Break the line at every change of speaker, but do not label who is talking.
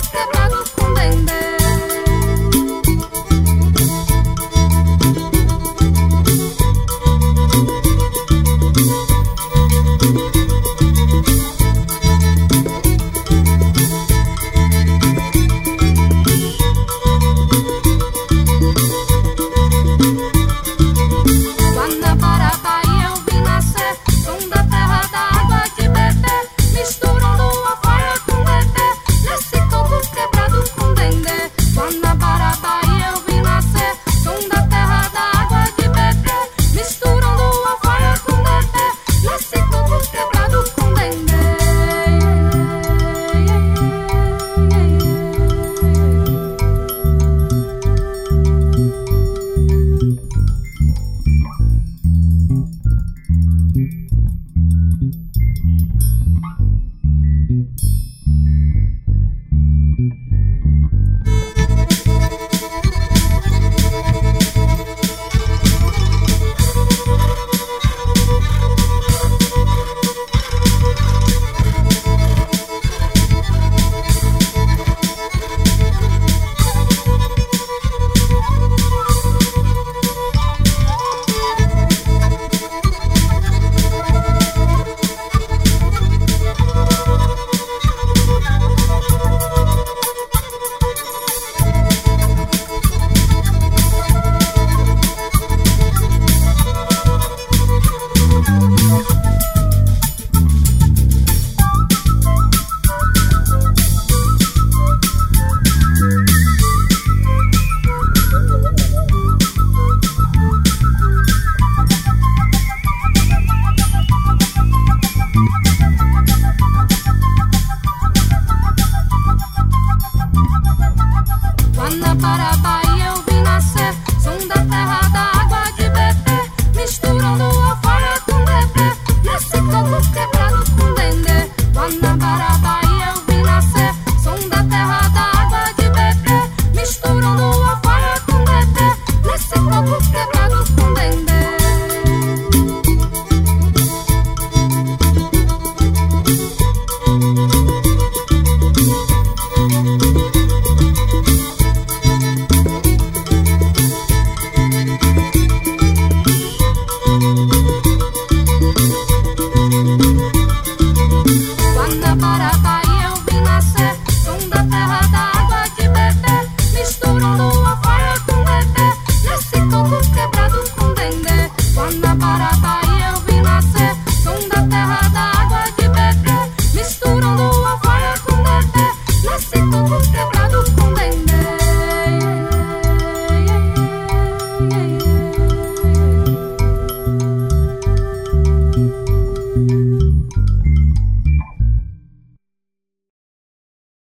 Give it bye.